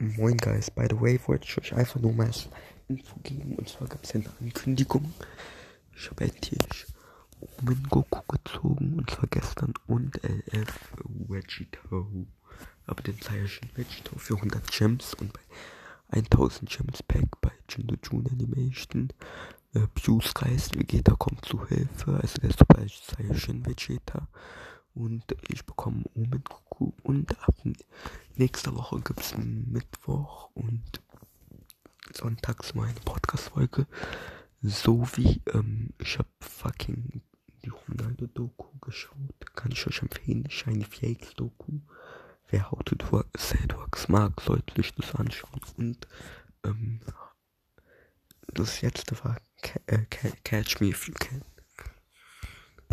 Moin Guys, by the way, wollte ich euch einfach nur mal als Info geben. Und zwar gab es eine Ankündigung. Ich habe endlich Omen Goku gezogen. Und zwar gestern. Und LF Vegito. Aber den Zeichen Vegito für 100 Gems. Und bei 1000 Gems Pack bei Jindo June Animation. Äh, Pius Geist Vegeta kommt zu Hilfe. Also der Super Zeichen Vegeta und ich bekomme Omen Goku und ab nächster Woche gibt es Mittwoch und sonntags meine Podcast-Folge. So wie ähm, ich habe fucking die Ronaldo-Doku geschaut. Kann ich euch empfehlen. Shiny Fakes Doku. Wer How to do Sad Works mag, sollte sich das anschauen. Und ähm, das letzte war Catch Me If You Can.